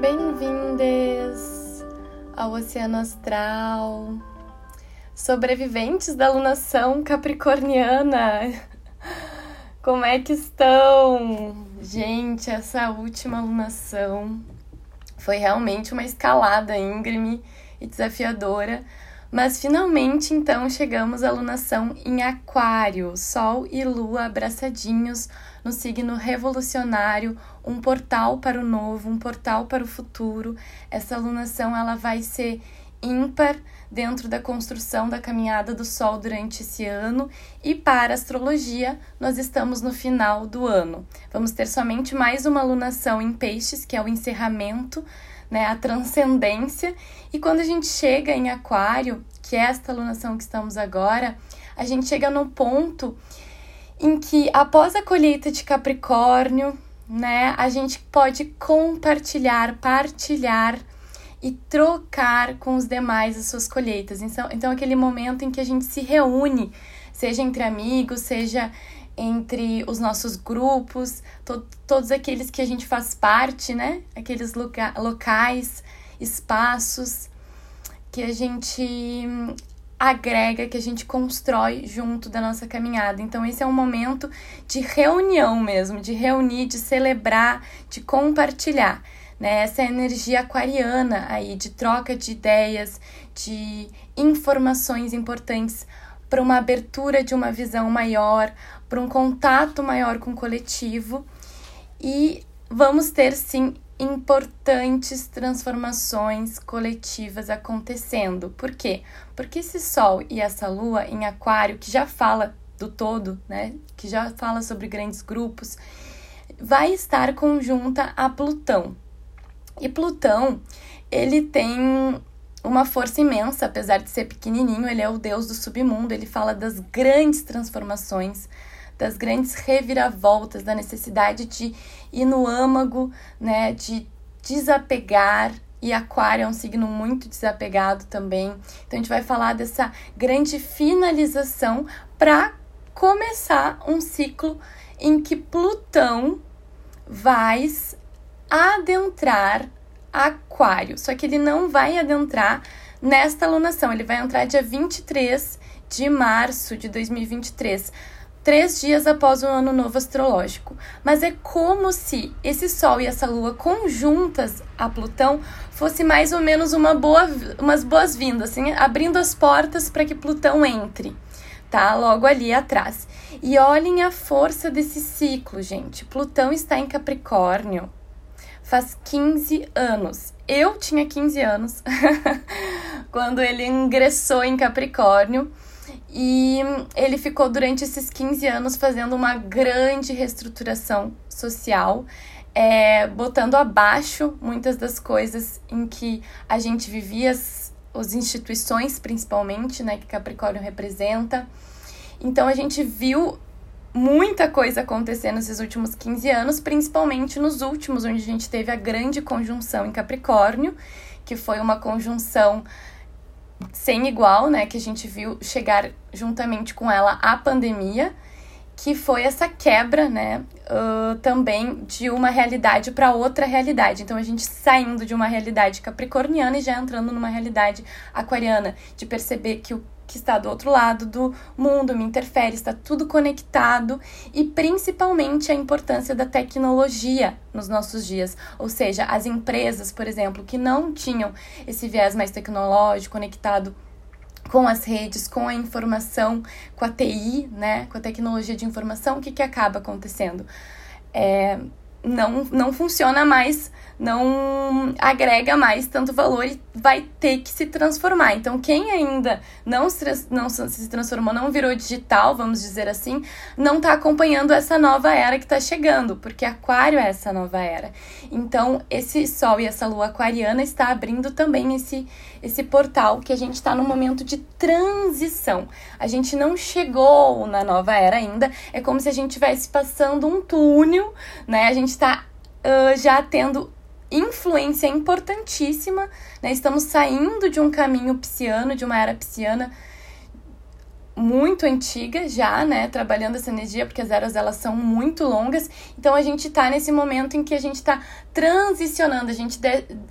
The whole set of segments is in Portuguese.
Bem-vindes ao Oceano Astral, sobreviventes da alunação capricorniana. Como é que estão? Gente, essa última alunação foi realmente uma escalada íngreme e desafiadora, mas finalmente então chegamos à alunação em Aquário, Sol e Lua abraçadinhos no signo revolucionário, um portal para o novo, um portal para o futuro. Essa alunação ela vai ser ímpar dentro da construção da caminhada do Sol durante esse ano e para a astrologia nós estamos no final do ano. Vamos ter somente mais uma alunação em Peixes, que é o encerramento, né, a transcendência. E quando a gente chega em Aquário, que é esta alunação que estamos agora, a gente chega no ponto em que após a colheita de Capricórnio, né, a gente pode compartilhar, partilhar e trocar com os demais as suas colheitas. Então, então aquele momento em que a gente se reúne, seja entre amigos, seja entre os nossos grupos, to todos aqueles que a gente faz parte, né? Aqueles loca locais, espaços que a gente agrega, que a gente constrói junto da nossa caminhada. Então, esse é um momento de reunião mesmo, de reunir, de celebrar, de compartilhar. Né? Essa energia aquariana aí, de troca de ideias, de informações importantes para uma abertura de uma visão maior, para um contato maior com o coletivo. E vamos ter sim importantes transformações coletivas acontecendo. Por quê? Porque esse Sol e essa Lua em Aquário, que já fala do todo, né? Que já fala sobre grandes grupos, vai estar conjunta a Plutão. E Plutão, ele tem uma força imensa, apesar de ser pequenininho, ele é o deus do submundo, ele fala das grandes transformações, das grandes reviravoltas, da necessidade de ir no âmago, né, de desapegar. E Aquário é um signo muito desapegado também. Então a gente vai falar dessa grande finalização para começar um ciclo em que Plutão vai adentrar Aquário. Só que ele não vai adentrar nesta alunação, ele vai entrar dia 23 de março de 2023 três dias após o ano novo astrológico. Mas é como se esse Sol e essa Lua conjuntas a Plutão fosse mais ou menos uma boa, umas boas-vindas, assim, abrindo as portas para que Plutão entre, tá? Logo ali atrás. E olhem a força desse ciclo, gente. Plutão está em Capricórnio faz 15 anos. Eu tinha 15 anos quando ele ingressou em Capricórnio. E ele ficou durante esses 15 anos fazendo uma grande reestruturação social, é, botando abaixo muitas das coisas em que a gente vivia, as, as instituições principalmente, né, que Capricórnio representa. Então a gente viu muita coisa acontecer nesses últimos 15 anos, principalmente nos últimos, onde a gente teve a grande conjunção em Capricórnio, que foi uma conjunção sem igual, né? Que a gente viu chegar juntamente com ela a pandemia, que foi essa quebra, né? Uh, também de uma realidade para outra realidade. Então a gente saindo de uma realidade capricorniana e já entrando numa realidade aquariana, de perceber que o que está do outro lado do mundo me interfere, está tudo conectado e principalmente a importância da tecnologia nos nossos dias. Ou seja, as empresas, por exemplo, que não tinham esse viés mais tecnológico conectado com as redes, com a informação, com a TI, né, com a tecnologia de informação, o que, que acaba acontecendo? É, não, não funciona mais não agrega mais tanto valor e vai ter que se transformar. Então, quem ainda não se, não se transformou, não virou digital, vamos dizer assim, não está acompanhando essa nova era que está chegando, porque Aquário é essa nova era. Então, esse Sol e essa Lua aquariana está abrindo também esse, esse portal que a gente está no momento de transição. A gente não chegou na nova era ainda, é como se a gente estivesse passando um túnel, né? A gente está uh, já tendo influência importantíssima, né? Estamos saindo de um caminho pisciano, de uma era pisciana, muito antiga já, né, trabalhando essa energia, porque as eras elas são muito longas. Então a gente está nesse momento em que a gente está transicionando, a gente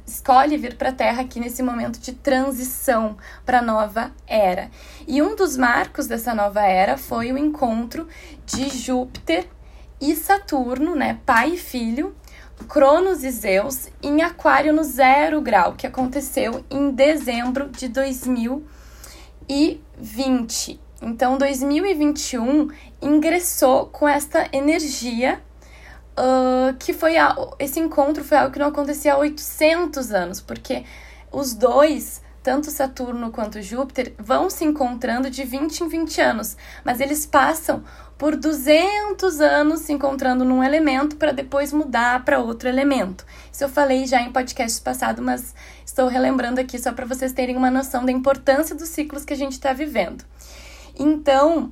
escolhe vir para a Terra aqui nesse momento de transição para nova era. E um dos marcos dessa nova era foi o encontro de Júpiter e Saturno, né, pai e filho, Cronos e Zeus em Aquário no zero grau, que aconteceu em dezembro de 2020. Então, 2021 ingressou com esta energia uh, que foi a, esse encontro foi algo que não acontecia há 800 anos, porque os dois, tanto Saturno quanto Júpiter, vão se encontrando de 20 em 20 anos, mas eles passam por 200 anos se encontrando num elemento para depois mudar para outro elemento. Isso eu falei já em podcast passado, mas estou relembrando aqui só para vocês terem uma noção da importância dos ciclos que a gente está vivendo. Então,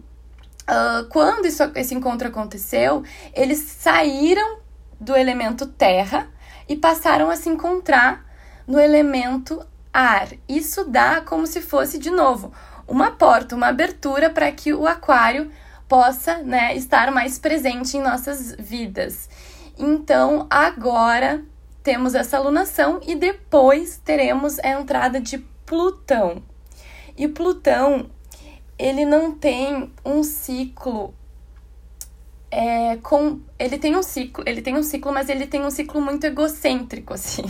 uh, quando isso, esse encontro aconteceu, eles saíram do elemento terra e passaram a se encontrar no elemento ar. Isso dá como se fosse, de novo, uma porta, uma abertura para que o aquário possa né, estar mais presente em nossas vidas. Então, agora temos essa alunação e depois teremos a entrada de Plutão. E Plutão, ele não tem um ciclo é, com ele tem um ciclo, ele tem um ciclo, mas ele tem um ciclo muito egocêntrico assim.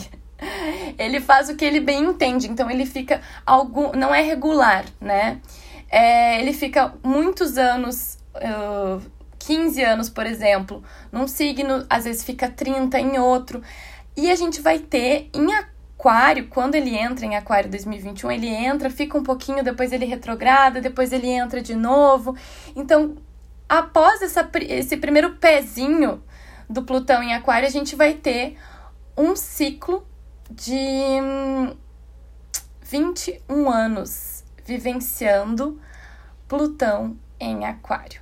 Ele faz o que ele bem entende, então ele fica algum, não é regular, né? É, ele fica muitos anos, uh, 15 anos, por exemplo, num signo, às vezes fica 30 em outro. E a gente vai ter em Aquário, quando ele entra em Aquário 2021, ele entra, fica um pouquinho, depois ele retrograda, depois ele entra de novo. Então, após essa, esse primeiro pezinho do Plutão em Aquário, a gente vai ter um ciclo de 21 hum, anos vivenciando Plutão em Aquário,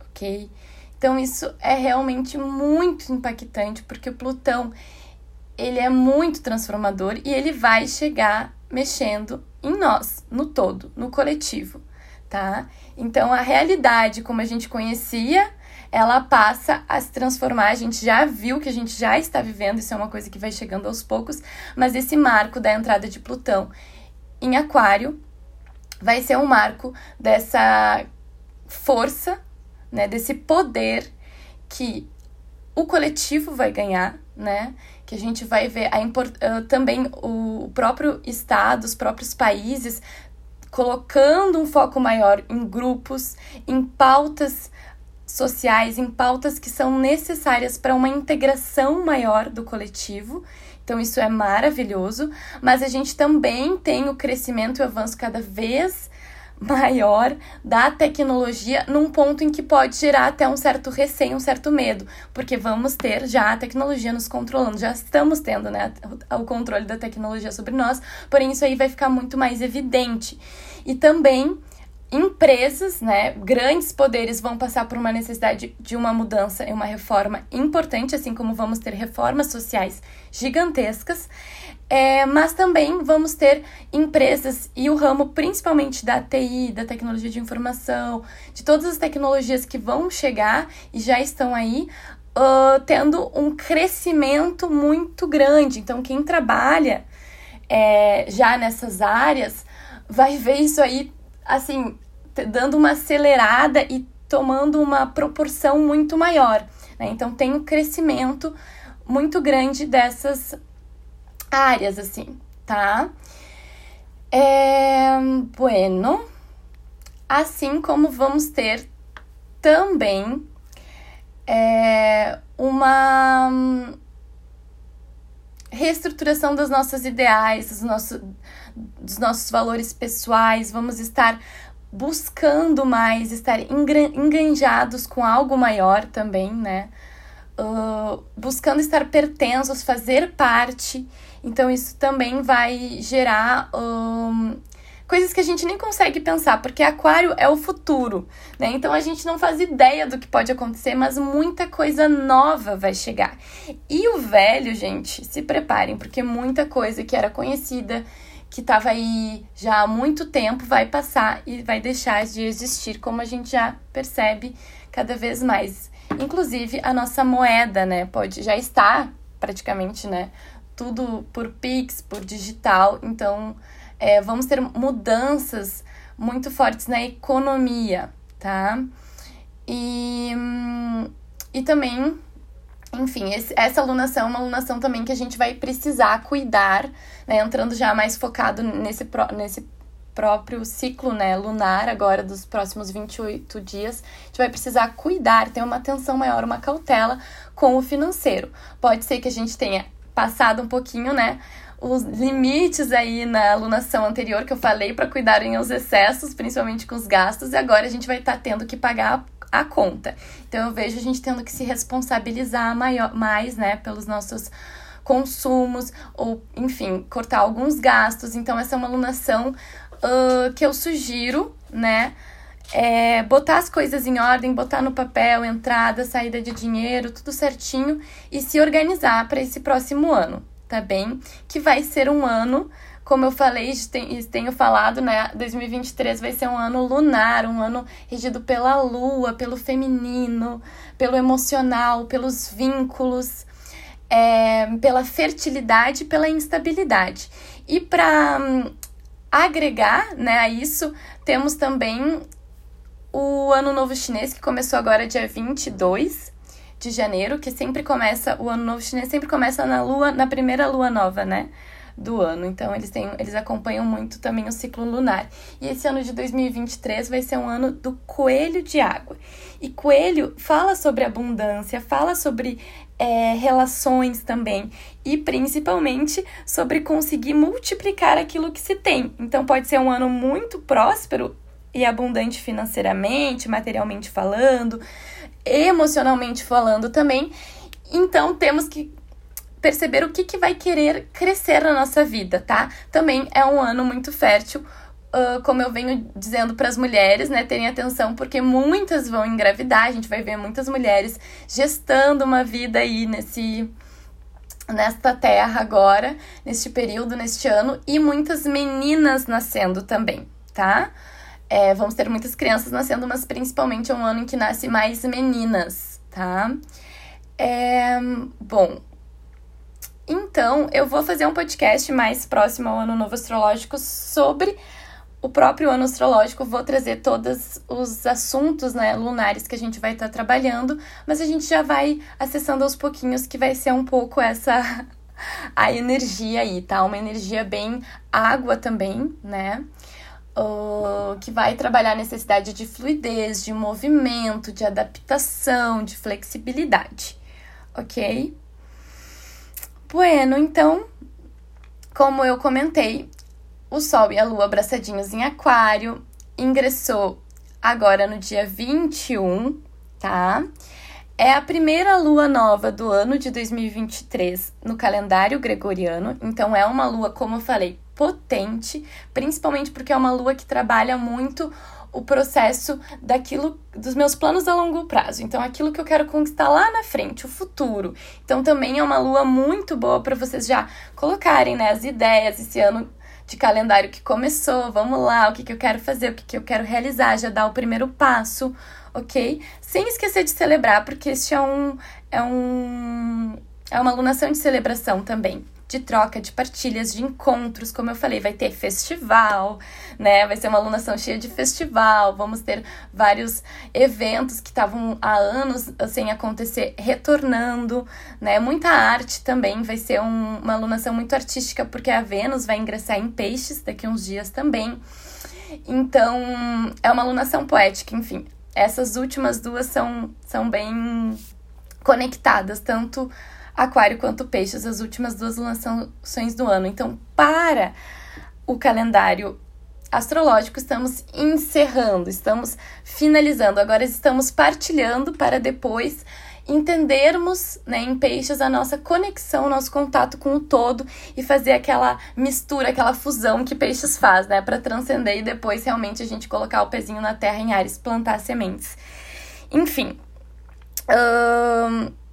ok? Então, isso é realmente muito impactante, porque o Plutão ele é muito transformador e ele vai chegar mexendo em nós, no todo, no coletivo, tá? Então a realidade como a gente conhecia, ela passa a se transformar. A gente já viu que a gente já está vivendo, isso é uma coisa que vai chegando aos poucos, mas esse marco da entrada de Plutão em Aquário vai ser um marco dessa força, né, desse poder que o coletivo vai ganhar, né? Que a gente vai ver a import, uh, também o próprio Estado, os próprios países colocando um foco maior em grupos, em pautas sociais, em pautas que são necessárias para uma integração maior do coletivo. Então, isso é maravilhoso, mas a gente também tem o crescimento e o avanço cada vez maior da tecnologia num ponto em que pode gerar até um certo receio, um certo medo, porque vamos ter já a tecnologia nos controlando, já estamos tendo, né, o controle da tecnologia sobre nós, porém isso aí vai ficar muito mais evidente. E também empresas, né, grandes poderes vão passar por uma necessidade de uma mudança e uma reforma importante, assim como vamos ter reformas sociais gigantescas. É, mas também vamos ter empresas e o ramo principalmente da TI, da tecnologia de informação, de todas as tecnologias que vão chegar e já estão aí, uh, tendo um crescimento muito grande. Então, quem trabalha é, já nessas áreas vai ver isso aí, assim, dando uma acelerada e tomando uma proporção muito maior. Né? Então, tem um crescimento muito grande dessas áreas, assim, tá? É, bueno, assim como vamos ter também é, uma reestruturação das nossas ideais, dos, nosso, dos nossos valores pessoais, vamos estar buscando mais, estar enganjados com algo maior também, né? Uh, buscando estar pertenços, fazer parte então, isso também vai gerar um, coisas que a gente nem consegue pensar, porque Aquário é o futuro, né? Então, a gente não faz ideia do que pode acontecer, mas muita coisa nova vai chegar. E o velho, gente, se preparem, porque muita coisa que era conhecida, que estava aí já há muito tempo vai passar e vai deixar de existir, como a gente já percebe cada vez mais. Inclusive a nossa moeda, né, pode já está praticamente, né, tudo por Pix, por digital. Então, é, vamos ter mudanças muito fortes na economia, tá? E, e também, enfim, esse, essa alunação é uma alunação também que a gente vai precisar cuidar, né? Entrando já mais focado nesse, nesse próprio ciclo né, lunar, agora dos próximos 28 dias, a gente vai precisar cuidar, ter uma atenção maior, uma cautela com o financeiro. Pode ser que a gente tenha passado um pouquinho, né? Os limites aí na alunação anterior que eu falei para cuidarem os excessos, principalmente com os gastos, e agora a gente vai estar tá tendo que pagar a conta. Então eu vejo a gente tendo que se responsabilizar maior, mais, né, pelos nossos consumos, ou enfim, cortar alguns gastos. Então, essa é uma alunação uh, que eu sugiro, né? É botar as coisas em ordem, botar no papel, entrada, saída de dinheiro, tudo certinho e se organizar para esse próximo ano, tá bem? Que vai ser um ano, como eu falei, tenho falado, né? 2023 vai ser um ano lunar, um ano regido pela lua, pelo feminino, pelo emocional, pelos vínculos, é, pela fertilidade, pela instabilidade. E para hum, agregar né, a isso, temos também o Ano Novo Chinês, que começou agora dia 22 de janeiro, que sempre começa, o Ano Novo Chinês sempre começa na lua, na primeira lua nova, né? Do ano. Então, eles, têm, eles acompanham muito também o ciclo lunar. E esse ano de 2023 vai ser um ano do coelho de água. E coelho fala sobre abundância, fala sobre é, relações também e principalmente sobre conseguir multiplicar aquilo que se tem. Então pode ser um ano muito próspero e abundante financeiramente, materialmente falando, emocionalmente falando também. Então temos que perceber o que, que vai querer crescer na nossa vida, tá? Também é um ano muito fértil uh, como eu venho dizendo para as mulheres, né, terem atenção, porque muitas vão engravidar, a gente vai ver muitas mulheres gestando uma vida aí nesse nesta terra agora, neste período, neste ano, e muitas meninas nascendo também, tá? É, vamos ter muitas crianças nascendo, mas principalmente é um ano em que nasce mais meninas, tá? É, bom, então eu vou fazer um podcast mais próximo ao Ano Novo Astrológico sobre o próprio ano astrológico, vou trazer todos os assuntos né, lunares que a gente vai estar tá trabalhando, mas a gente já vai acessando aos pouquinhos, que vai ser um pouco essa a energia aí, tá? Uma energia bem água também, né? Uh, que vai trabalhar a necessidade de fluidez, de movimento, de adaptação, de flexibilidade, ok? Bueno, então, como eu comentei, o Sol e a Lua abraçadinhos em Aquário. Ingressou agora no dia 21, tá? É a primeira lua nova do ano de 2023 no calendário gregoriano, então é uma lua, como eu falei, potente, principalmente porque é uma lua que trabalha muito o processo daquilo dos meus planos a longo prazo. Então, aquilo que eu quero conquistar lá na frente, o futuro. Então, também é uma lua muito boa para vocês já colocarem né, as ideias esse ano de calendário que começou, vamos lá, o que, que eu quero fazer, o que, que eu quero realizar, já dar o primeiro passo, ok? Sem esquecer de celebrar, porque este é um. É, um, é uma alunação de celebração também de troca, de partilhas, de encontros, como eu falei, vai ter festival, né? Vai ser uma alunação cheia de festival, vamos ter vários eventos que estavam há anos sem acontecer retornando, né? Muita arte também, vai ser um, uma alunação muito artística, porque a Vênus vai ingressar em peixes daqui uns dias também. Então, é uma alunação poética, enfim. Essas últimas duas são, são bem conectadas, tanto Aquário quanto Peixes, as últimas duas lançações do ano. Então, para o calendário astrológico, estamos encerrando, estamos finalizando. Agora estamos partilhando para depois entendermos né, em peixes a nossa conexão, nosso contato com o todo e fazer aquela mistura, aquela fusão que peixes faz, né, para transcender e depois realmente a gente colocar o pezinho na terra em Ares, plantar sementes. Enfim. Hum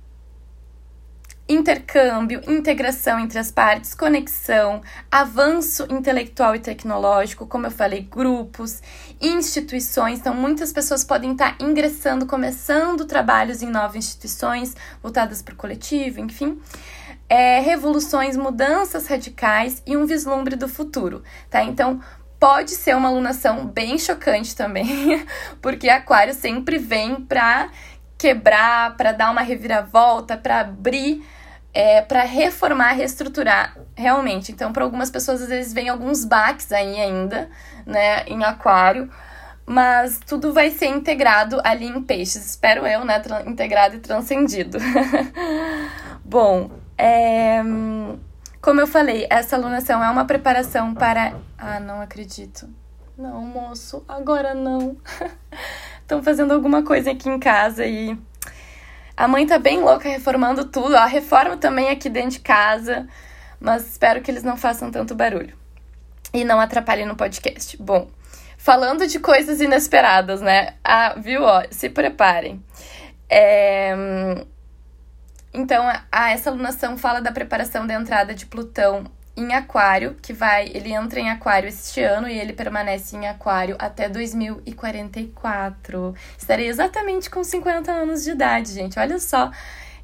intercâmbio, integração entre as partes, conexão, avanço intelectual e tecnológico, como eu falei, grupos, instituições. Então, muitas pessoas podem estar ingressando, começando trabalhos em novas instituições voltadas para o coletivo, enfim. É, revoluções, mudanças radicais e um vislumbre do futuro, tá? Então, pode ser uma alunação bem chocante também, porque Aquário sempre vem para quebrar, para dar uma reviravolta, para abrir, é, para reformar, reestruturar, realmente. Então, para algumas pessoas, às vezes, vem alguns baques aí ainda, né, em Aquário, mas tudo vai ser integrado ali em Peixes, espero eu, né, integrado e transcendido. Bom, é como eu falei, essa alunação é uma preparação para. Ah, não acredito. Não, moço, agora não. Estão fazendo alguma coisa aqui em casa e. A mãe tá bem louca reformando tudo. A reforma também aqui dentro de casa. Mas espero que eles não façam tanto barulho. E não atrapalhem no podcast. Bom, falando de coisas inesperadas, né? Ah, viu? Ó, se preparem. É então, a, essa alunação fala da preparação da entrada de Plutão em Aquário, que vai, ele entra em Aquário este ano e ele permanece em Aquário até 2044. Estarei exatamente com 50 anos de idade, gente. Olha só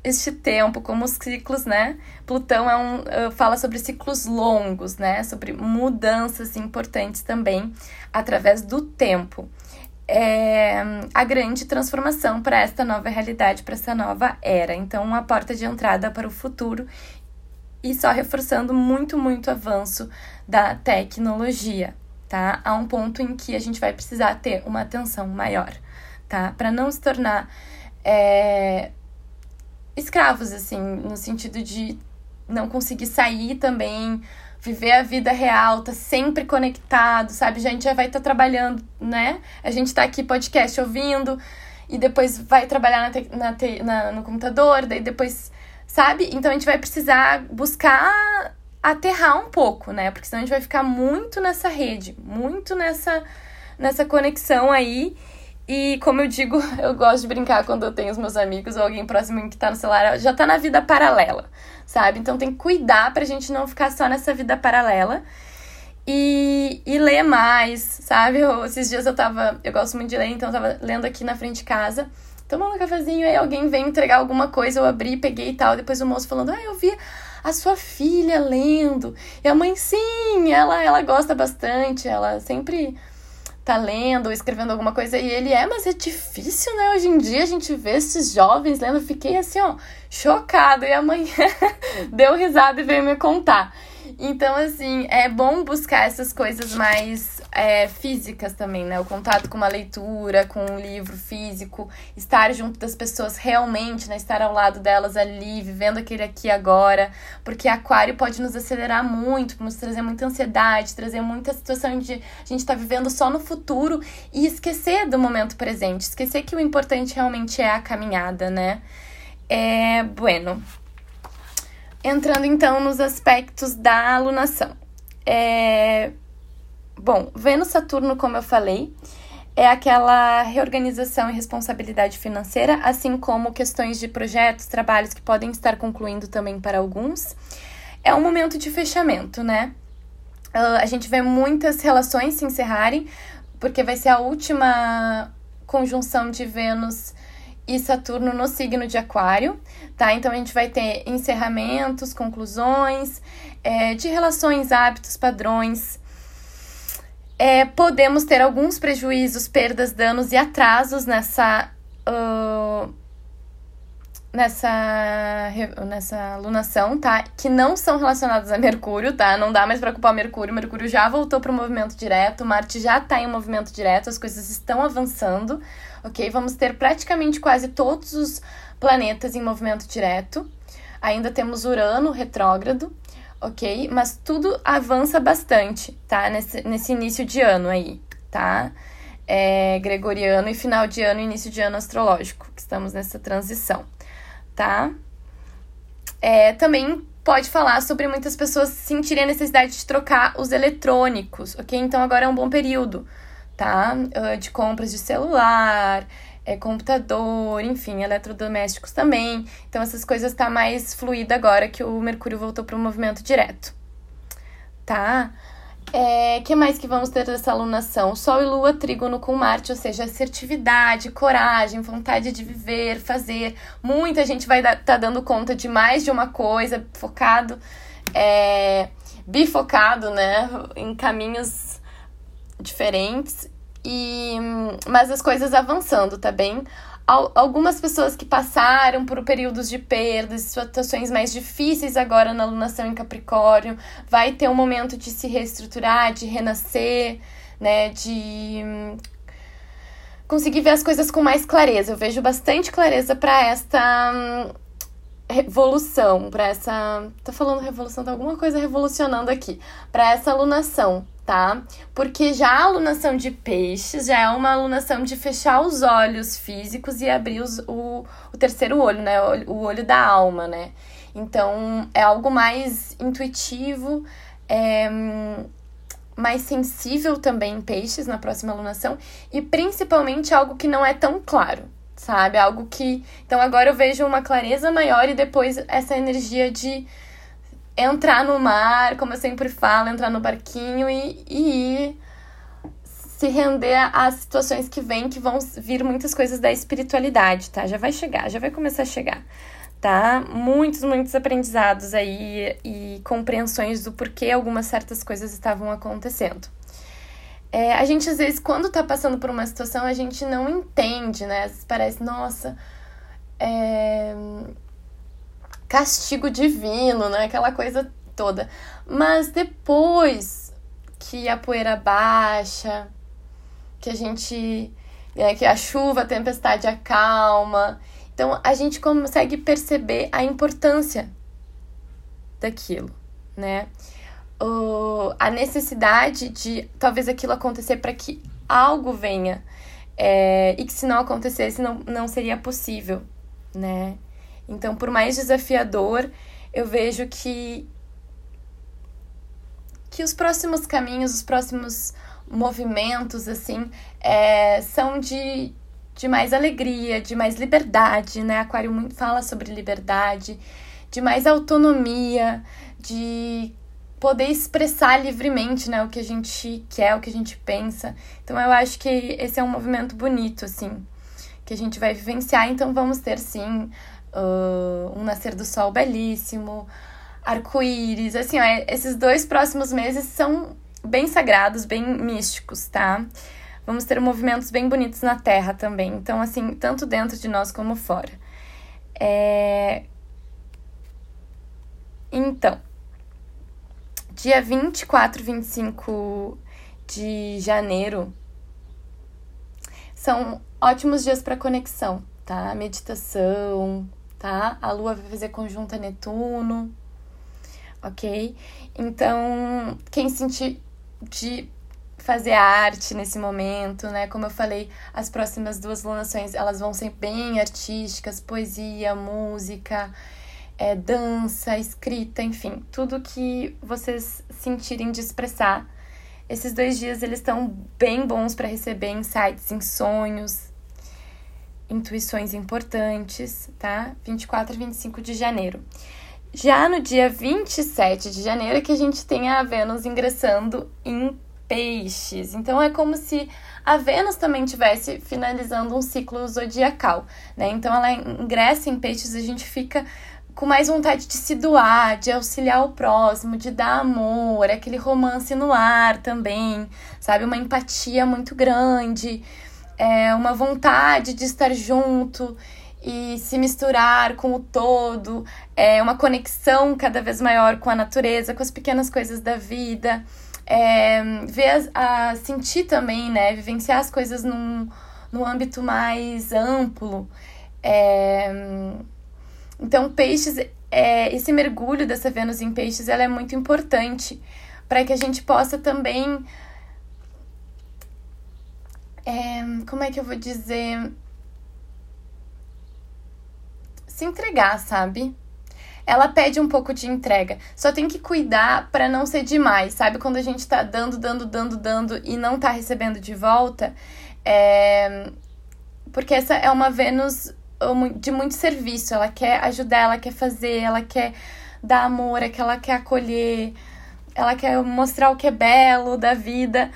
este tempo, como os ciclos, né? Plutão é um, fala sobre ciclos longos, né? Sobre mudanças importantes também através do tempo é, a grande transformação para esta nova realidade, para essa nova era. Então, uma porta de entrada para o futuro e só reforçando muito, muito avanço da tecnologia, tá? A um ponto em que a gente vai precisar ter uma atenção maior, tá? Para não se tornar é, escravos, assim, no sentido de não conseguir sair também viver a vida real, tá sempre conectado, sabe? A gente já vai estar tá trabalhando, né? A gente tá aqui podcast ouvindo e depois vai trabalhar na, te, na, te, na no computador, daí depois, sabe? Então a gente vai precisar buscar aterrar um pouco, né? Porque senão a gente vai ficar muito nessa rede, muito nessa nessa conexão aí e como eu digo, eu gosto de brincar quando eu tenho os meus amigos ou alguém próximo que tá no celular, já tá na vida paralela, sabe? Então tem que cuidar pra gente não ficar só nessa vida paralela. E, e ler mais, sabe? Eu, esses dias eu tava. Eu gosto muito de ler, então eu tava lendo aqui na frente de casa, tomando um cafezinho, aí alguém vem entregar alguma coisa, eu abri, peguei e tal. Depois o moço falando, ah, eu vi a sua filha lendo. E a mãe, sim, ela, ela gosta bastante, ela sempre tá lendo ou escrevendo alguma coisa e ele é, mas é difícil, né? Hoje em dia a gente vê esses jovens lendo, eu fiquei assim, ó, chocado. E amanhã deu risada e veio me contar. Então, assim, é bom buscar essas coisas mais é, físicas também, né? O contato com uma leitura, com um livro físico, estar junto das pessoas realmente, né? Estar ao lado delas ali, vivendo aquele aqui agora. Porque aquário pode nos acelerar muito, nos trazer muita ansiedade, trazer muita situação de a gente estar tá vivendo só no futuro e esquecer do momento presente, esquecer que o importante realmente é a caminhada, né? É, bueno. Entrando então nos aspectos da alunação. É, Bom, Vênus-Saturno, como eu falei, é aquela reorganização e responsabilidade financeira, assim como questões de projetos, trabalhos que podem estar concluindo também para alguns. É um momento de fechamento, né? Uh, a gente vê muitas relações se encerrarem, porque vai ser a última conjunção de Vênus e Saturno no signo de Aquário, tá? Então a gente vai ter encerramentos, conclusões é, de relações, hábitos, padrões, é, podemos ter alguns prejuízos, perdas, danos e atrasos nessa. Uh, nessa, nessa alunação, tá? Que não são relacionados a Mercúrio, tá? Não dá mais para culpar Mercúrio. Mercúrio já voltou para o movimento direto, Marte já está em movimento direto, as coisas estão avançando, ok? Vamos ter praticamente quase todos os planetas em movimento direto. Ainda temos Urano retrógrado, ok? Mas tudo avança bastante, tá? Nesse, nesse início de ano aí, tá? É, gregoriano e final de ano, início de ano astrológico, que estamos nessa transição, tá? É, também pode falar sobre muitas pessoas sentirem a necessidade de trocar os eletrônicos, ok? Então agora é um bom período, tá? Ah, de compras de celular, é, computador, enfim, eletrodomésticos também. Então essas coisas tá mais fluida agora que o Mercúrio voltou para o movimento direto. Tá? É, que mais que vamos ter dessa alunação? Sol e Lua, trígono com Marte, ou seja, assertividade, coragem, vontade de viver, fazer. Muita gente vai estar tá dando conta de mais de uma coisa, focado, é, bifocado, né, em caminhos diferentes. E, mas as coisas avançando, tá bem? algumas pessoas que passaram por períodos de perdas, situações mais difíceis agora na alunação em Capricórnio, vai ter um momento de se reestruturar, de renascer, né, de conseguir ver as coisas com mais clareza. Eu vejo bastante clareza para esta hum, revolução, para essa, tô falando revolução, tá alguma coisa revolucionando aqui, para essa alunação, tá? Porque já a alunação de peixes já é uma alunação de fechar os olhos físicos e abrir os, o, o terceiro olho, né? O, olho da alma, né? Então é algo mais intuitivo, é, mais sensível também em peixes na próxima alunação e principalmente algo que não é tão claro, sabe? Algo que. Então agora eu vejo uma clareza maior e depois essa energia de entrar no mar, como eu sempre falo, entrar no barquinho e, e ir se render às situações que vêm, que vão vir muitas coisas da espiritualidade, tá? Já vai chegar, já vai começar a chegar, tá? Muitos, muitos aprendizados aí e compreensões do porquê algumas certas coisas estavam acontecendo. É, a gente, às vezes, quando tá passando por uma situação, a gente não entende, né? Parece, nossa, é castigo divino, né? Aquela coisa toda. Mas depois que a poeira baixa, que a gente. Né, que a chuva, a tempestade acalma. Então a gente consegue perceber a importância daquilo, né? O, a necessidade de talvez aquilo acontecer para que algo venha. É, e que se não acontecesse não, não seria possível, né? Então, por mais desafiador, eu vejo que que os próximos caminhos, os próximos movimentos, assim, é, são de, de mais alegria, de mais liberdade, né? Aquário muito fala sobre liberdade, de mais autonomia, de poder expressar livremente, né, o que a gente quer, o que a gente pensa. Então eu acho que esse é um movimento bonito, assim, que a gente vai vivenciar. Então vamos ter sim uh, um nascer do sol belíssimo, arco-íris. Assim, ó, esses dois próximos meses são bem sagrados, bem místicos, tá? Vamos ter movimentos bem bonitos na Terra também. Então, assim, tanto dentro de nós como fora. É... Então, dia 24, 25 de janeiro são ótimos dias para conexão, tá? Meditação, tá? A Lua vai fazer conjunta Netuno, ok? Então, quem sentir de fazer arte nesse momento, né? Como eu falei, as próximas duas lunações elas vão ser bem artísticas, poesia, música, é, dança, escrita, enfim, tudo que vocês sentirem de expressar. Esses dois dias eles estão bem bons para receber insights em sonhos, intuições importantes, tá? 24 e 25 de janeiro. Já no dia 27 de janeiro é que a gente tem a Vênus ingressando em peixes. Então é como se a Vênus também tivesse finalizando um ciclo zodiacal, né? Então ela ingressa em peixes a gente fica com mais vontade de se doar, de auxiliar o próximo, de dar amor, aquele romance no ar também, sabe? Uma empatia muito grande é, uma vontade de estar junto e se misturar com o todo, é, uma conexão cada vez maior com a natureza, com as pequenas coisas da vida, é, ver a, a, sentir também, né, vivenciar as coisas num, num âmbito mais amplo. É, então, peixes, é, esse mergulho dessa Vênus em peixes, ela é muito importante para que a gente possa também é, como é que eu vou dizer? Se entregar, sabe? Ela pede um pouco de entrega. Só tem que cuidar para não ser demais, sabe? Quando a gente tá dando, dando, dando, dando e não tá recebendo de volta, é... porque essa é uma Vênus de muito serviço, ela quer ajudar, ela quer fazer, ela quer dar amor, é que ela quer acolher, ela quer mostrar o que é belo da vida.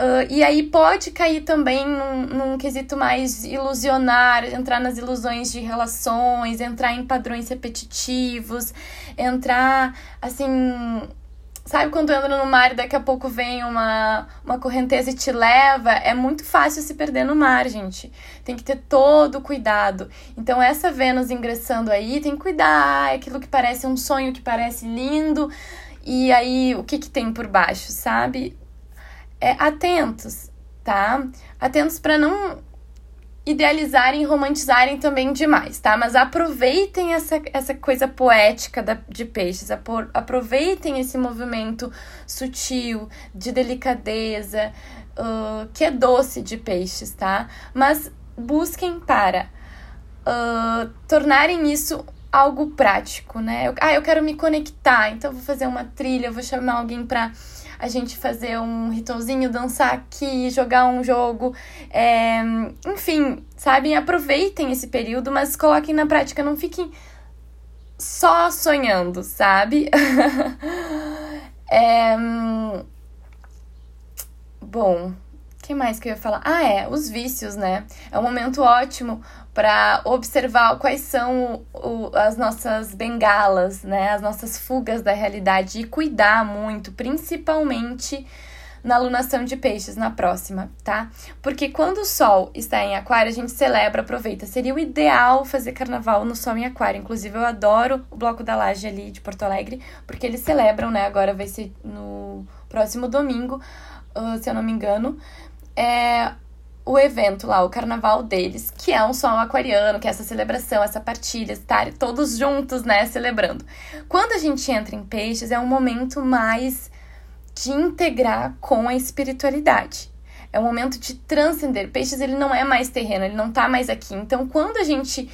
Uh, e aí pode cair também num, num quesito mais ilusionar, entrar nas ilusões de relações, entrar em padrões repetitivos, entrar assim. Sabe quando entra no mar e daqui a pouco vem uma, uma correnteza e te leva? É muito fácil se perder no mar, gente. Tem que ter todo o cuidado. Então, essa Vênus ingressando aí, tem que cuidar. É aquilo que parece um sonho, que parece lindo. E aí, o que, que tem por baixo, sabe? É, atentos, tá? Atentos para não idealizarem romantizarem também demais, tá? Mas aproveitem essa, essa coisa poética da, de peixes, aproveitem esse movimento sutil, de delicadeza, uh, que é doce de peixes, tá? Mas busquem para uh, tornarem isso algo prático, né? Eu, ah, eu quero me conectar, então vou fazer uma trilha, vou chamar alguém para a gente fazer um ritualzinho, dançar aqui, jogar um jogo. É, enfim, sabe? Aproveitem esse período, mas coloquem na prática, não fiquem só sonhando, sabe? é, bom, o que mais que eu ia falar? Ah, é, os vícios, né? É um momento ótimo para observar quais são o, as nossas bengalas, né, as nossas fugas da realidade e cuidar muito, principalmente na alunação de peixes na próxima, tá? Porque quando o sol está em aquário, a gente celebra, aproveita. Seria o ideal fazer carnaval no sol em aquário. Inclusive, eu adoro o Bloco da Laje ali de Porto Alegre, porque eles celebram, né? Agora vai ser no próximo domingo, uh, se eu não me engano. É, o evento lá, o carnaval deles, que é um sol aquariano, que é essa celebração, essa partilha, estar todos juntos, né, celebrando. Quando a gente entra em peixes, é um momento mais de integrar com a espiritualidade. É um momento de transcender. Peixes, ele não é mais terreno, ele não tá mais aqui. Então, quando a gente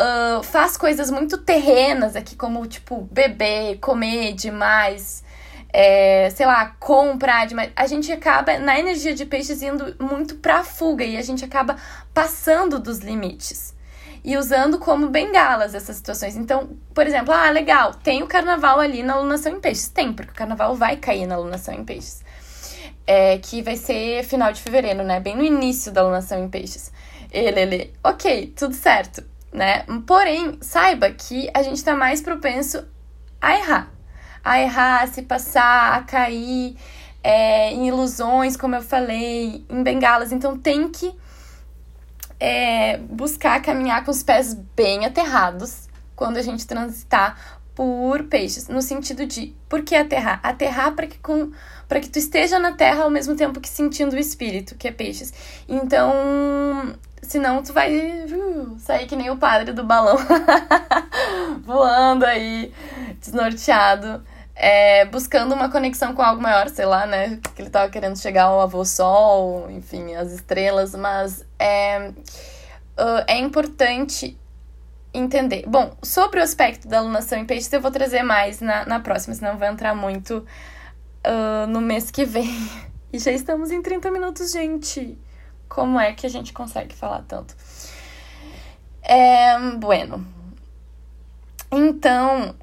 uh, faz coisas muito terrenas aqui, como, tipo, beber, comer demais, é, sei lá, demais. A gente acaba, na energia de peixes, indo muito pra fuga e a gente acaba passando dos limites. E usando como bengalas essas situações. Então, por exemplo, ah, legal, tem o carnaval ali na alunação em peixes. Tem, porque o carnaval vai cair na alunação em peixes. É, que vai ser final de fevereiro, né? Bem no início da alunação em peixes. Ele, ele, ok, tudo certo, né? Porém, saiba que a gente tá mais propenso a errar a errar, a se passar, a cair é, em ilusões, como eu falei, em bengalas. Então tem que é, buscar caminhar com os pés bem aterrados quando a gente transitar por peixes, no sentido de por que aterrar? Aterrar para que com para que tu esteja na terra ao mesmo tempo que sentindo o espírito, que é peixes. Então, senão tu vai uh, sair que nem o padre do balão, voando aí, desnorteado é, buscando uma conexão com algo maior, sei lá, né? Que ele tava querendo chegar ao avô sol, enfim, as estrelas, mas é, uh, é importante entender. Bom, sobre o aspecto da alunação em peixes, eu vou trazer mais na, na próxima, senão vou entrar muito uh, no mês que vem. E já estamos em 30 minutos, gente. Como é que a gente consegue falar tanto? É, bueno. Então,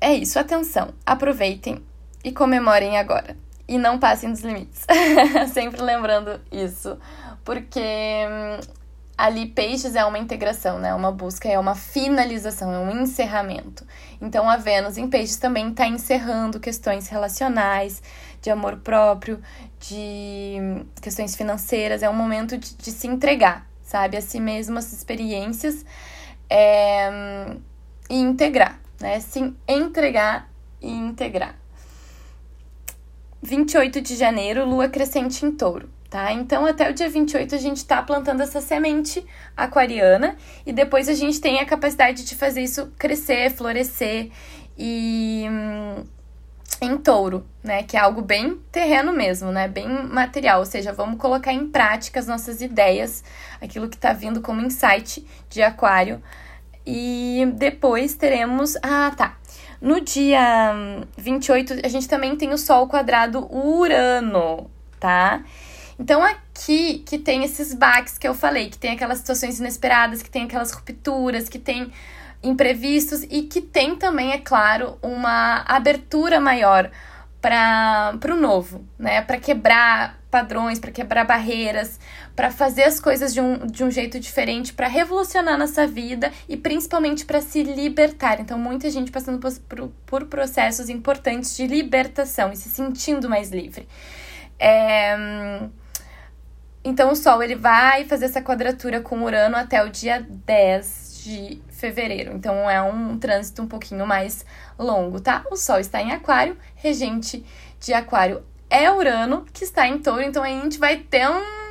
é isso, atenção, aproveitem e comemorem agora. E não passem dos limites. Sempre lembrando isso. Porque hum, ali peixes é uma integração, né? Uma busca, é uma finalização, é um encerramento. Então a Vênus em peixes também está encerrando questões relacionais, de amor próprio, de hum, questões financeiras. É um momento de, de se entregar, sabe? A si mesmo, as experiências é, hum, e integrar né? Se entregar e integrar. 28 de janeiro, lua crescente em touro, tá? Então, até o dia 28 a gente tá plantando essa semente aquariana e depois a gente tem a capacidade de fazer isso crescer, florescer e hum, em touro, né? Que é algo bem terreno mesmo, né? Bem material, ou seja, vamos colocar em prática as nossas ideias, aquilo que tá vindo como insight de aquário e depois teremos. Ah, tá. No dia 28, a gente também tem o Sol quadrado Urano, tá? Então aqui que tem esses baques que eu falei, que tem aquelas situações inesperadas, que tem aquelas rupturas, que tem imprevistos e que tem também, é claro, uma abertura maior para o novo, né? Para quebrar padrões, para quebrar barreiras, para fazer as coisas de um, de um jeito diferente, para revolucionar nossa vida e principalmente para se libertar. Então, muita gente passando por, por, processos importantes de libertação e se sentindo mais livre. É... Então, o Sol ele vai fazer essa quadratura com Urano até o dia 10 de fevereiro. Então, é um trânsito um pouquinho mais longo, tá? O Sol está em Aquário, regente de Aquário é Urano, que está em Touro. Então, a gente vai ter um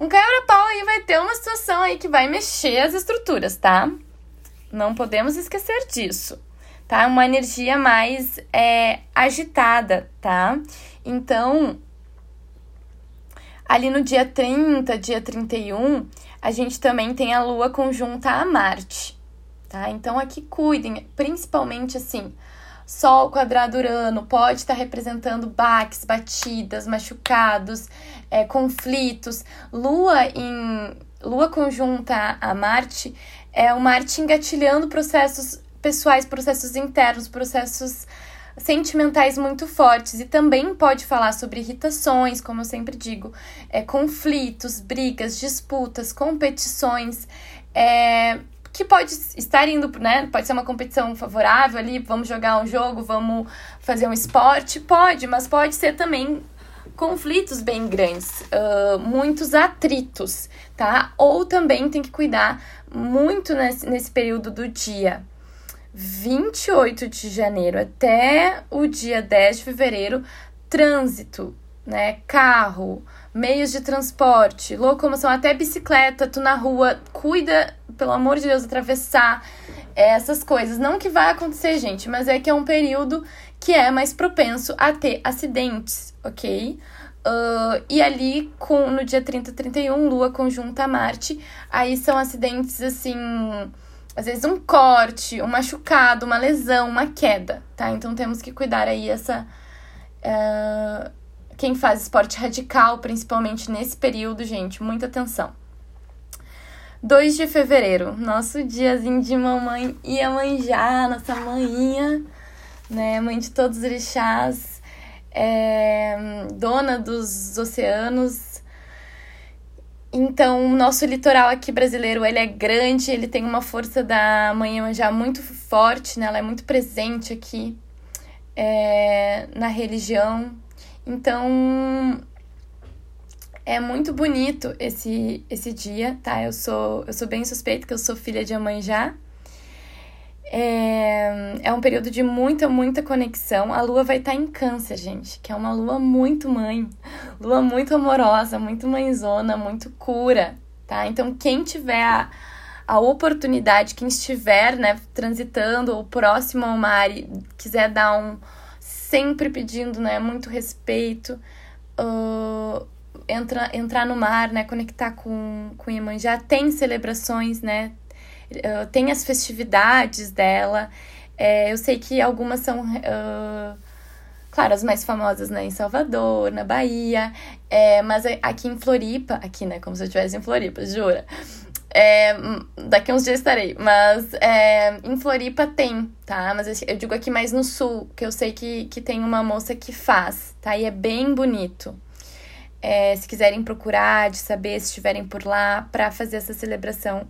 um quebra-pau aí vai ter uma situação aí que vai mexer as estruturas, tá? Não podemos esquecer disso, tá? Uma energia mais é, agitada, tá? Então, ali no dia 30, dia 31, a gente também tem a Lua conjunta a Marte, tá? Então, aqui cuidem, principalmente assim, Sol quadrado Urano pode estar representando baques, batidas, machucados, é, conflitos. Lua em Lua conjunta a Marte é o Marte engatilhando processos pessoais, processos internos, processos sentimentais muito fortes e também pode falar sobre irritações, como eu sempre digo, é, conflitos, brigas, disputas, competições, é, que pode estar indo, né? Pode ser uma competição favorável ali, vamos jogar um jogo, vamos fazer um esporte, pode, mas pode ser também conflitos bem grandes, uh, muitos atritos, tá? Ou também tem que cuidar muito nesse, nesse período do dia 28 de janeiro até o dia 10 de fevereiro, trânsito, né? Carro, meios de transporte, locomoção, até bicicleta, tu na rua, cuida, pelo amor de Deus, atravessar essas coisas. Não que vai acontecer, gente, mas é que é um período que é mais propenso a ter acidentes, ok? Uh, e ali, com, no dia 30 31, Lua conjunta a Marte, aí são acidentes assim. Às vezes um corte, um machucado, uma lesão, uma queda, tá? Então temos que cuidar aí essa. Uh, quem faz esporte radical, principalmente nesse período, gente, muita atenção. 2 de fevereiro, nosso diazinho de mamãe Iemanjá, nossa manhinha, né, mãe de todos os orixás, é, dona dos oceanos. Então, o nosso litoral aqui brasileiro, ele é grande, ele tem uma força da mãe Iemanjá muito forte, né, ela é muito presente aqui é, na religião, então, é muito bonito esse, esse dia, tá? Eu sou, eu sou bem suspeita, que eu sou filha de Amanjá. É, é um período de muita, muita conexão. A lua vai estar tá em câncer, gente, que é uma lua muito mãe, lua muito amorosa, muito mãezona, muito cura, tá? Então, quem tiver a, a oportunidade, quem estiver, né, transitando ou próximo ao mar e quiser dar um sempre pedindo, né, muito respeito, uh, entra, entrar no mar, né, conectar com, com Iemanjá, tem celebrações, né, uh, tem as festividades dela, é, eu sei que algumas são, uh, claro, as mais famosas, né, em Salvador, na Bahia, é, mas aqui em Floripa, aqui, né, como se eu estivesse em Floripa, jura, é, daqui uns dias estarei. Mas é, em Floripa tem, tá? Mas eu digo aqui mais no sul, que eu sei que, que tem uma moça que faz, tá? E é bem bonito. É, se quiserem procurar, de saber, se estiverem por lá, para fazer essa celebração.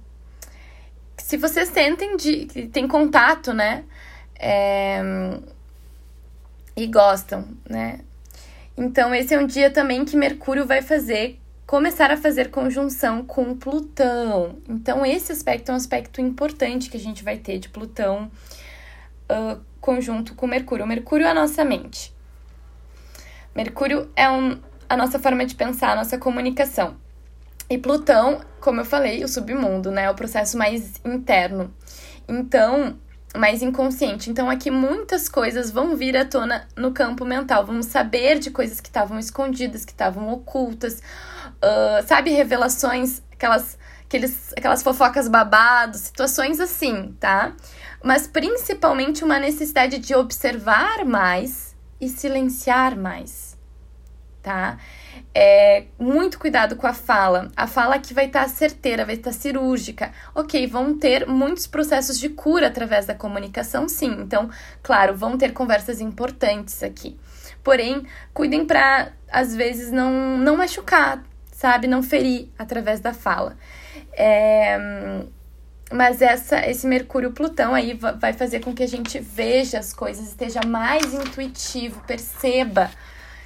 Se vocês sentem de. tem contato, né? É, e gostam, né? Então, esse é um dia também que Mercúrio vai fazer começar a fazer conjunção com Plutão. Então, esse aspecto é um aspecto importante que a gente vai ter de Plutão uh, conjunto com Mercúrio. O Mercúrio é a nossa mente. Mercúrio é um, a nossa forma de pensar, a nossa comunicação. E Plutão, como eu falei, o submundo, né? É o processo mais interno. Então, mais inconsciente. Então, aqui muitas coisas vão vir à tona no campo mental. Vamos saber de coisas que estavam escondidas, que estavam ocultas uh, sabe, revelações, aquelas, aqueles, aquelas fofocas babados, situações assim, tá? Mas principalmente uma necessidade de observar mais e silenciar mais, tá? É, muito cuidado com a fala. A fala aqui vai estar tá certeira, vai estar tá cirúrgica. Ok, vão ter muitos processos de cura através da comunicação, sim. Então, claro, vão ter conversas importantes aqui. Porém, cuidem para, às vezes, não, não machucar, sabe? Não ferir através da fala. É, mas essa, esse Mercúrio-Plutão aí vai fazer com que a gente veja as coisas, esteja mais intuitivo, perceba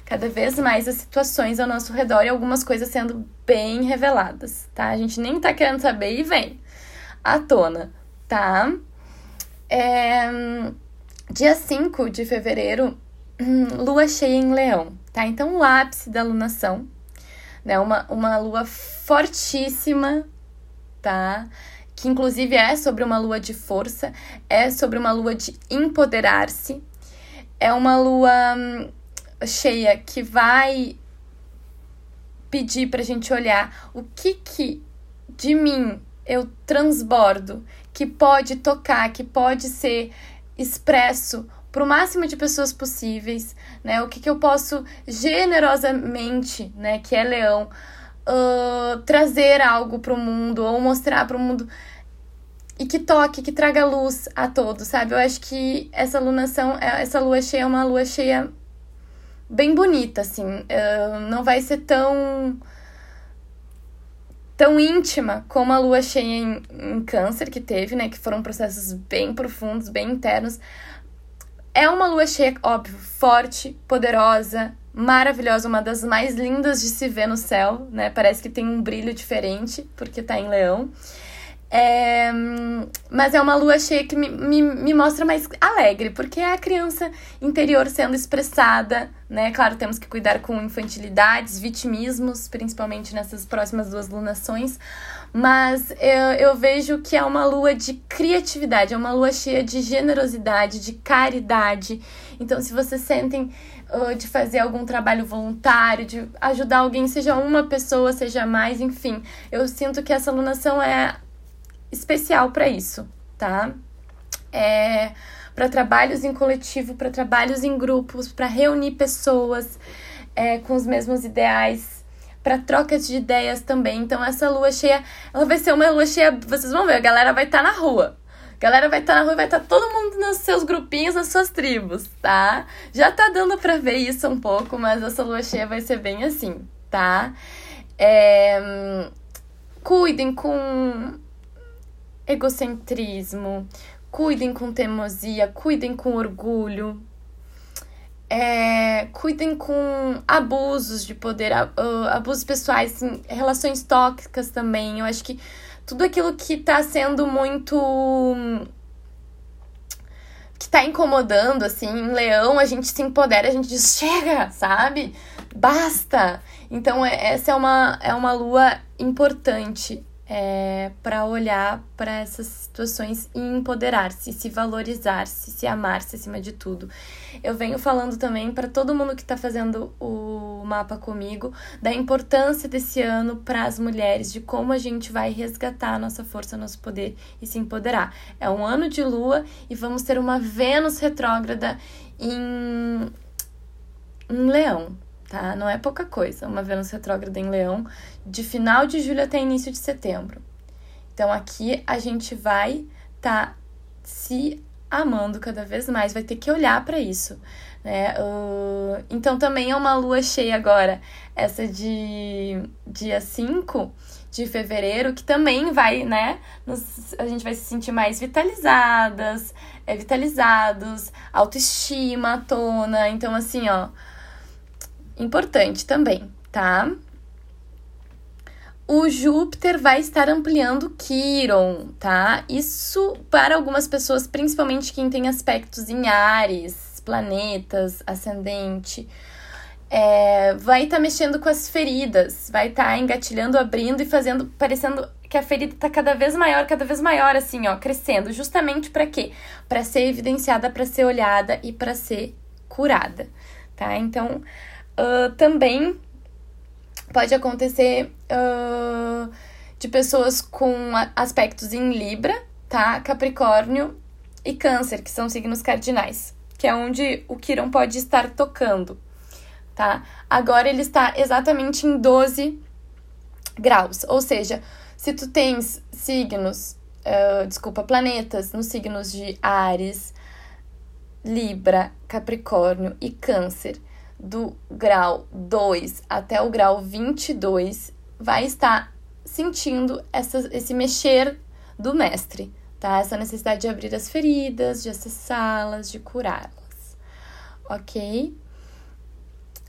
cada vez mais as situações ao nosso redor e algumas coisas sendo bem reveladas, tá? A gente nem tá querendo saber e vem à tona, tá? É, dia 5 de fevereiro, lua cheia em leão, tá? Então, o ápice da lunação, né? Uma, uma lua fortíssima, tá? Que inclusive é sobre uma lua de força, é sobre uma lua de empoderar-se, é uma lua hum, cheia que vai pedir pra gente olhar o que que de mim eu transbordo, que pode tocar, que pode ser expresso para o máximo de pessoas possíveis, né? O que, que eu posso generosamente, né, que é leão, uh, trazer algo para o mundo ou mostrar para o mundo e que toque, que traga luz a todos, sabe? Eu acho que essa lunação, é, essa lua cheia é uma lua cheia bem bonita, assim. Uh, não vai ser tão tão íntima como a lua cheia em, em câncer que teve, né? Que foram processos bem profundos, bem internos. É uma lua cheia, óbvio, forte, poderosa, maravilhosa, uma das mais lindas de se ver no céu, né? Parece que tem um brilho diferente, porque tá em leão. É, mas é uma lua cheia que me, me, me, mostra mais alegre, porque é a criança interior sendo expressada, né? Claro, temos que cuidar com infantilidades, vitimismos, principalmente nessas próximas duas lunações, mas eu, eu vejo que é uma lua de criatividade, é uma lua cheia de generosidade, de caridade. Então, se vocês sentem uh, de fazer algum trabalho voluntário, de ajudar alguém, seja uma pessoa, seja mais, enfim, eu sinto que essa lunação é especial para isso, tá? É para trabalhos em coletivo, para trabalhos em grupos, para reunir pessoas é, com os mesmos ideais, para trocas de ideias também. Então, essa lua cheia, ela vai ser uma lua cheia, vocês vão ver, a galera vai estar tá na rua. Galera vai estar tá na rua, vai estar tá todo mundo nos seus grupinhos, nas suas tribos, tá? Já tá dando pra ver isso um pouco, mas essa lua cheia vai ser bem assim, tá? É... Cuidem com egocentrismo, cuidem com teimosia, cuidem com orgulho, é, cuidem com abusos de poder, abusos pessoais, assim, relações tóxicas também. Eu acho que tudo aquilo que tá sendo muito. que tá incomodando, assim, em leão, a gente se empodera, a gente diz, chega, sabe? Basta! Então, é, essa é uma, é uma lua importante é, para olhar para essas situações e empoderar-se, se valorizar-se, se amar-se acima de tudo. Eu venho falando também para todo mundo que está fazendo o mapa comigo da importância desse ano para as mulheres, de como a gente vai resgatar a nossa força, nosso poder e se empoderar. É um ano de lua e vamos ter uma Vênus retrógrada em, em Leão tá? Não é pouca coisa. Uma Vênus retrógrada em Leão de final de julho até início de setembro. Então aqui a gente vai tá se amando cada vez mais, vai ter que olhar para isso, né? Uh, então também é uma lua cheia agora, essa de dia 5 de fevereiro, que também vai, né? Nos, a gente vai se sentir mais vitalizadas, é, vitalizados, autoestima à tona. Então, assim, ó, importante também, tá? O Júpiter vai estar ampliando Quiron, tá? Isso para algumas pessoas, principalmente quem tem aspectos em Ares, planetas, ascendente, é, vai estar tá mexendo com as feridas, vai estar tá engatilhando, abrindo e fazendo, parecendo que a ferida está cada vez maior, cada vez maior, assim, ó, crescendo. Justamente para quê? Para ser evidenciada, para ser olhada e para ser curada, tá? Então, uh, também pode acontecer uh, de pessoas com aspectos em Libra, tá? Capricórnio e Câncer, que são signos cardinais, que é onde o Quirón pode estar tocando, tá? Agora ele está exatamente em 12 graus, ou seja, se tu tens signos, uh, desculpa, planetas nos signos de Ares, Libra, Capricórnio e Câncer, do grau 2 até o grau 22, vai estar sentindo essa, esse mexer do mestre, tá? Essa necessidade de abrir as feridas, de acessá-las, de curá-las, ok?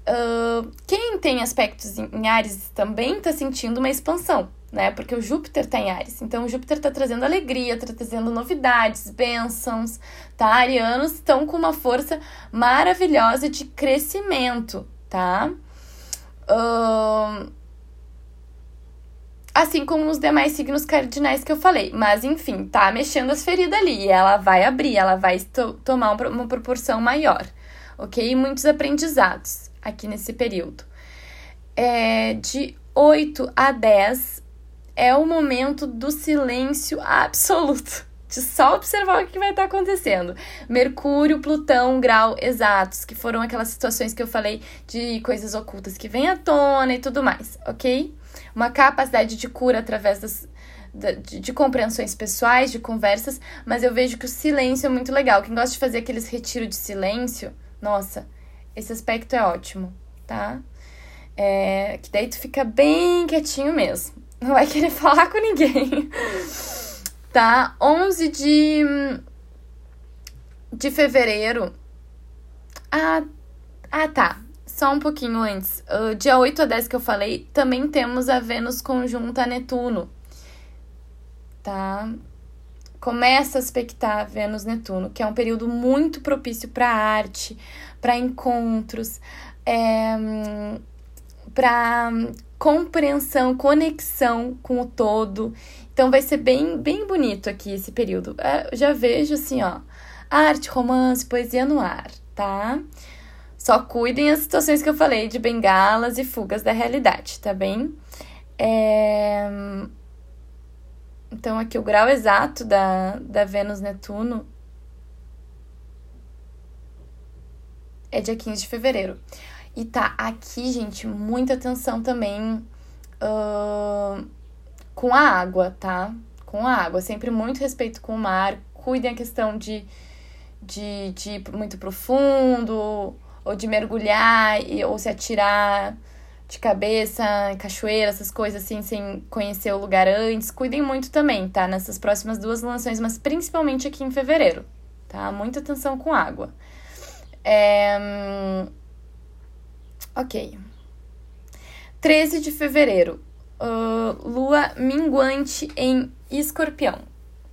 Uh, quem tem aspectos em Ares também está sentindo uma expansão, né? Porque o Júpiter está em Ares. Então, o Júpiter está trazendo alegria, está trazendo novidades, bênçãos, tá? Arianos estão com uma força maravilhosa de crescimento, tá? Assim como os demais signos cardinais que eu falei. Mas, enfim, tá mexendo as feridas ali. E ela vai abrir, ela vai to tomar uma proporção maior, ok? E muitos aprendizados aqui nesse período. É, de 8 a 10 é o momento do silêncio absoluto. De só observar o que vai estar acontecendo. Mercúrio, Plutão, grau exatos, que foram aquelas situações que eu falei de coisas ocultas que vêm à tona e tudo mais, ok? Uma capacidade de cura através das, de, de, compreensões pessoais, de conversas, mas eu vejo que o silêncio é muito legal. Quem gosta de fazer aqueles retiros de silêncio, nossa, esse aspecto é ótimo, tá? É, que daí tu fica bem quietinho mesmo. Não vai querer falar com ninguém. tá? 11 de, de fevereiro. Ah, ah, tá. Só um pouquinho antes. Uh, dia 8 a 10 que eu falei, também temos a Vênus conjunta Netuno. Tá? Começa a aspectar Vênus-Netuno, que é um período muito propício para arte, para encontros, é, para compreensão, conexão com o todo. Então vai ser bem, bem bonito aqui esse período. É, já vejo assim, ó, arte, romance, poesia no ar, tá? Só cuidem as situações que eu falei de bengalas e fugas da realidade, tá bem? É... Então, aqui o grau exato da, da Vênus-Netuno é dia 15 de fevereiro. E tá aqui, gente, muita atenção também uh, com a água, tá? Com a água. Sempre muito respeito com o mar. Cuidem a questão de, de, de ir muito profundo, ou de mergulhar, ou se atirar de cabeça, cachoeira, essas coisas assim, sem conhecer o lugar antes. Cuidem muito também, tá? Nessas próximas duas lanções, mas principalmente aqui em fevereiro, tá? Muita atenção com água. É... Ok. 13 de fevereiro, uh, lua minguante em escorpião,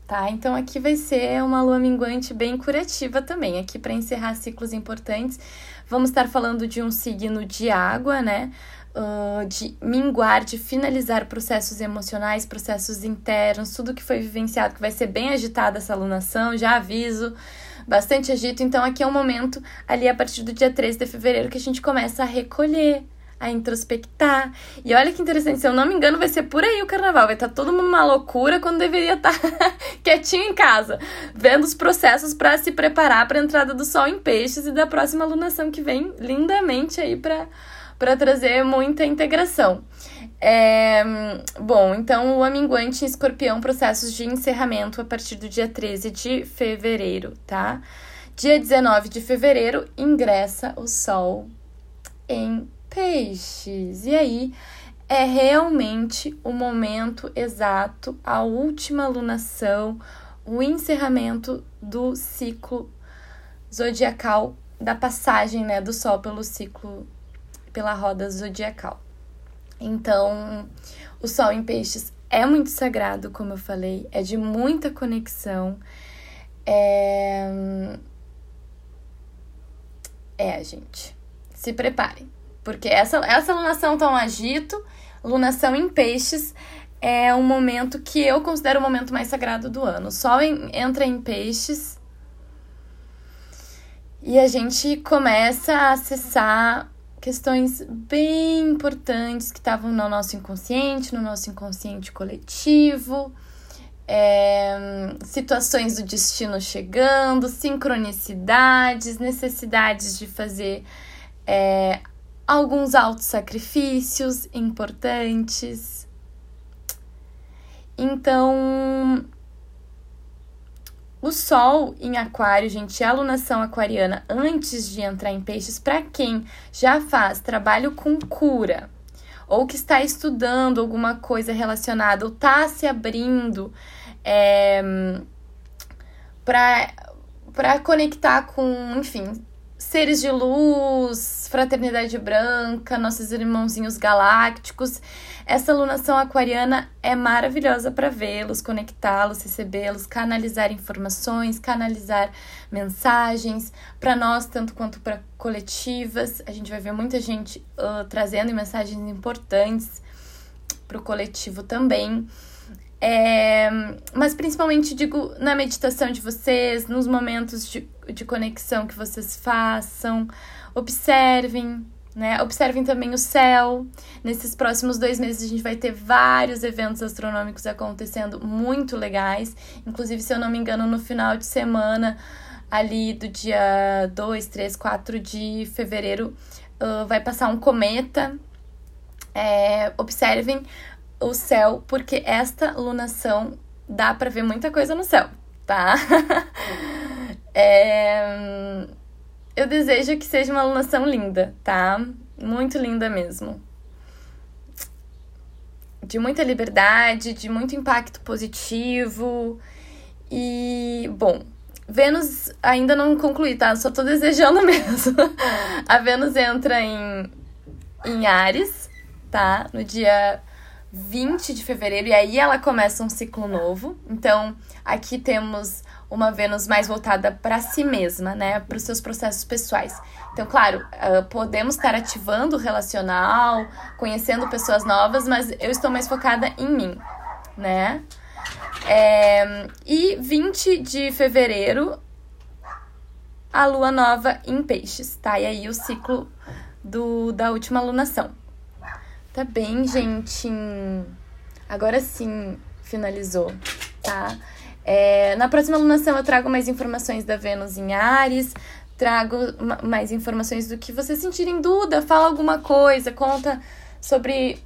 tá? Então aqui vai ser uma lua minguante bem curativa também. Aqui para encerrar ciclos importantes, vamos estar falando de um signo de água, né? Uh, de minguar, de finalizar processos emocionais, processos internos, tudo que foi vivenciado, que vai ser bem agitada essa alunação, já aviso bastante agito. Então, aqui é um momento, ali a partir do dia 13 de fevereiro, que a gente começa a recolher, a introspectar. E olha que interessante, se eu não me engano, vai ser por aí o carnaval. Vai estar tá todo mundo uma loucura quando deveria estar tá quietinho em casa, vendo os processos para se preparar para a entrada do sol em peixes e da próxima alunação que vem lindamente aí para trazer muita integração. É, bom, então o aminguante em escorpião, processos de encerramento a partir do dia 13 de fevereiro, tá? Dia 19 de fevereiro ingressa o sol em peixes. E aí é realmente o momento exato, a última lunação, o encerramento do ciclo zodiacal, da passagem né, do sol pelo ciclo, pela roda zodiacal. Então, o sol em peixes é muito sagrado, como eu falei, é de muita conexão. É, é gente, se preparem, porque essa, essa lunação tão agito, lunação em peixes, é um momento que eu considero o momento mais sagrado do ano. O sol em, entra em peixes e a gente começa a acessar questões bem importantes que estavam no nosso inconsciente, no nosso inconsciente coletivo, é, situações do destino chegando, sincronicidades, necessidades de fazer é, alguns altos sacrifícios importantes. Então, o Sol em Aquário, gente, a alunação aquariana antes de entrar em Peixes, para quem já faz trabalho com cura ou que está estudando alguma coisa relacionada ou está se abrindo é, para conectar com, enfim, seres de luz, fraternidade branca, nossos irmãozinhos galácticos. Essa lunação aquariana é maravilhosa para vê-los, conectá-los, recebê-los, canalizar informações, canalizar mensagens para nós, tanto quanto para coletivas. A gente vai ver muita gente uh, trazendo mensagens importantes para o coletivo também. É, mas principalmente digo na meditação de vocês, nos momentos de, de conexão que vocês façam, observem, né? Observem também o céu. Nesses próximos dois meses a gente vai ter vários eventos astronômicos acontecendo muito legais. Inclusive, se eu não me engano, no final de semana, ali do dia 2, 3, 4 de fevereiro, uh, vai passar um cometa. É, observem o céu, porque esta lunação dá para ver muita coisa no céu, tá? é... Eu desejo que seja uma lunação linda, tá? Muito linda mesmo. De muita liberdade, de muito impacto positivo. E, bom, Vênus ainda não concluí, tá? Só tô desejando mesmo. A Vênus entra em, em Ares, tá? No dia 20 de fevereiro, e aí ela começa um ciclo novo. Então, aqui temos uma Vênus mais voltada para si mesma, né? Para os seus processos pessoais. Então, claro, uh, podemos estar ativando o relacional, conhecendo pessoas novas, mas eu estou mais focada em mim, né? É, e 20 de fevereiro, a lua nova em peixes, tá? E aí o ciclo do, da última alunação. Tá bem, gente. Agora sim, finalizou, tá? É, na próxima alunação eu trago mais informações da Vênus em Ares, trago mais informações do que vocês sentirem dúvida, fala alguma coisa, conta sobre,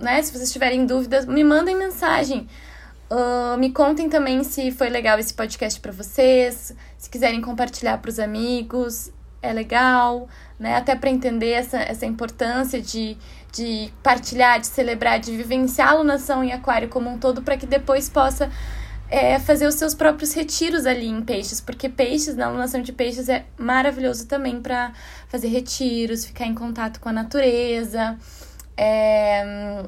né? Se vocês tiverem dúvidas, me mandem mensagem. Uh, me contem também se foi legal esse podcast para vocês, se quiserem compartilhar para os amigos, é legal, né? Até para entender essa, essa importância de de partilhar, de celebrar, de vivenciar a alunação em aquário como um todo, para que depois possa é, fazer os seus próprios retiros ali em peixes, porque peixes, na alunação de peixes, é maravilhoso também para fazer retiros, ficar em contato com a natureza, é...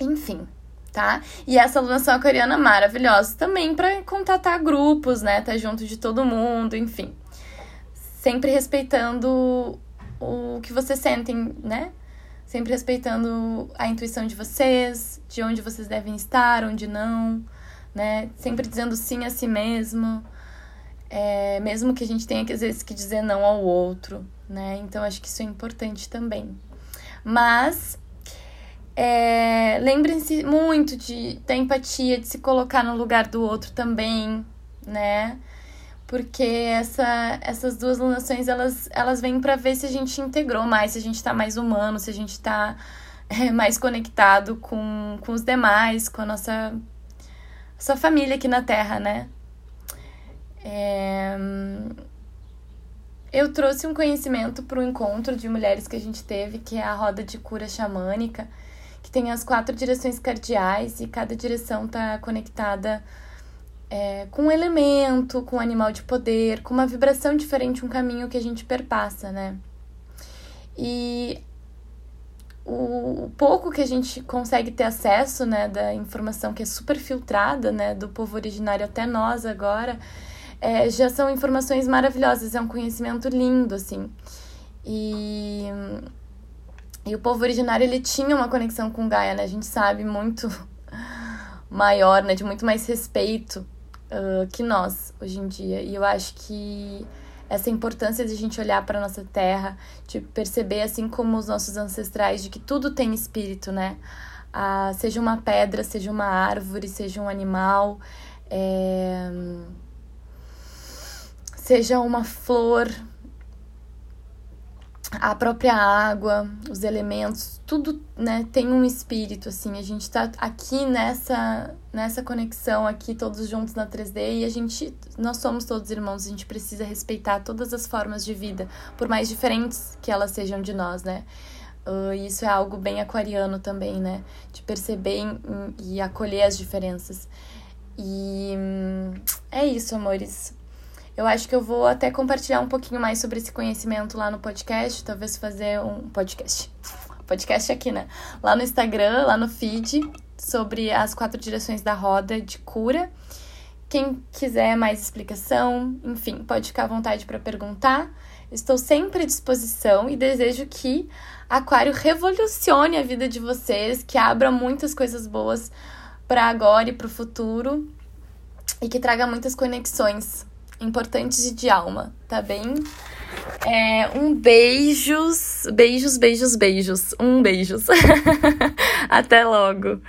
enfim, tá? E essa alunação aquariana maravilhosa também para contatar grupos, né? Tá junto de todo mundo, enfim. Sempre respeitando o que vocês sentem, né? Sempre respeitando a intuição de vocês, de onde vocês devem estar, onde não, né? Sempre dizendo sim a si mesmo, é, mesmo que a gente tenha que, às vezes que dizer não ao outro, né? Então acho que isso é importante também. Mas é, lembrem-se muito de da empatia, de se colocar no lugar do outro também, né? Porque essa, essas duas lunações elas, elas vêm para ver se a gente integrou mais, se a gente está mais humano, se a gente está é, mais conectado com, com os demais, com a nossa, nossa família aqui na Terra, né? É... Eu trouxe um conhecimento para o encontro de mulheres que a gente teve, que é a roda de cura xamânica, que tem as quatro direções cardeais e cada direção está conectada é, com um elemento, com um animal de poder, com uma vibração diferente, um caminho que a gente perpassa, né? E o pouco que a gente consegue ter acesso, né, da informação que é super filtrada, né, do povo originário até nós agora, é, já são informações maravilhosas, é um conhecimento lindo, assim. E, e o povo originário, ele tinha uma conexão com Gaia, né, a gente sabe, muito maior, né, de muito mais respeito uh, que nós hoje em dia. E eu acho que essa importância de a gente olhar para nossa terra, de perceber, assim como os nossos ancestrais, de que tudo tem espírito, né? Ah, seja uma pedra, seja uma árvore, seja um animal, é... seja uma flor, a própria água, os elementos, tudo, né, tem um espírito assim. A gente tá aqui nessa nessa conexão aqui todos juntos na 3D e a gente nós somos todos irmãos, a gente precisa respeitar todas as formas de vida, por mais diferentes que elas sejam de nós, né? Uh, isso é algo bem aquariano também, né? De perceber e acolher as diferenças. E hum, é isso, amores. Eu acho que eu vou até compartilhar um pouquinho mais sobre esse conhecimento lá no podcast, talvez fazer um podcast. Podcast aqui, né? Lá no Instagram, lá no feed, sobre as quatro direções da roda de cura. Quem quiser mais explicação, enfim, pode ficar à vontade para perguntar. Estou sempre à disposição e desejo que Aquário revolucione a vida de vocês, que abra muitas coisas boas para agora e para o futuro e que traga muitas conexões importantes e de alma, tá bem? É, um beijos, beijos, beijos, beijos. Um beijos. Até logo.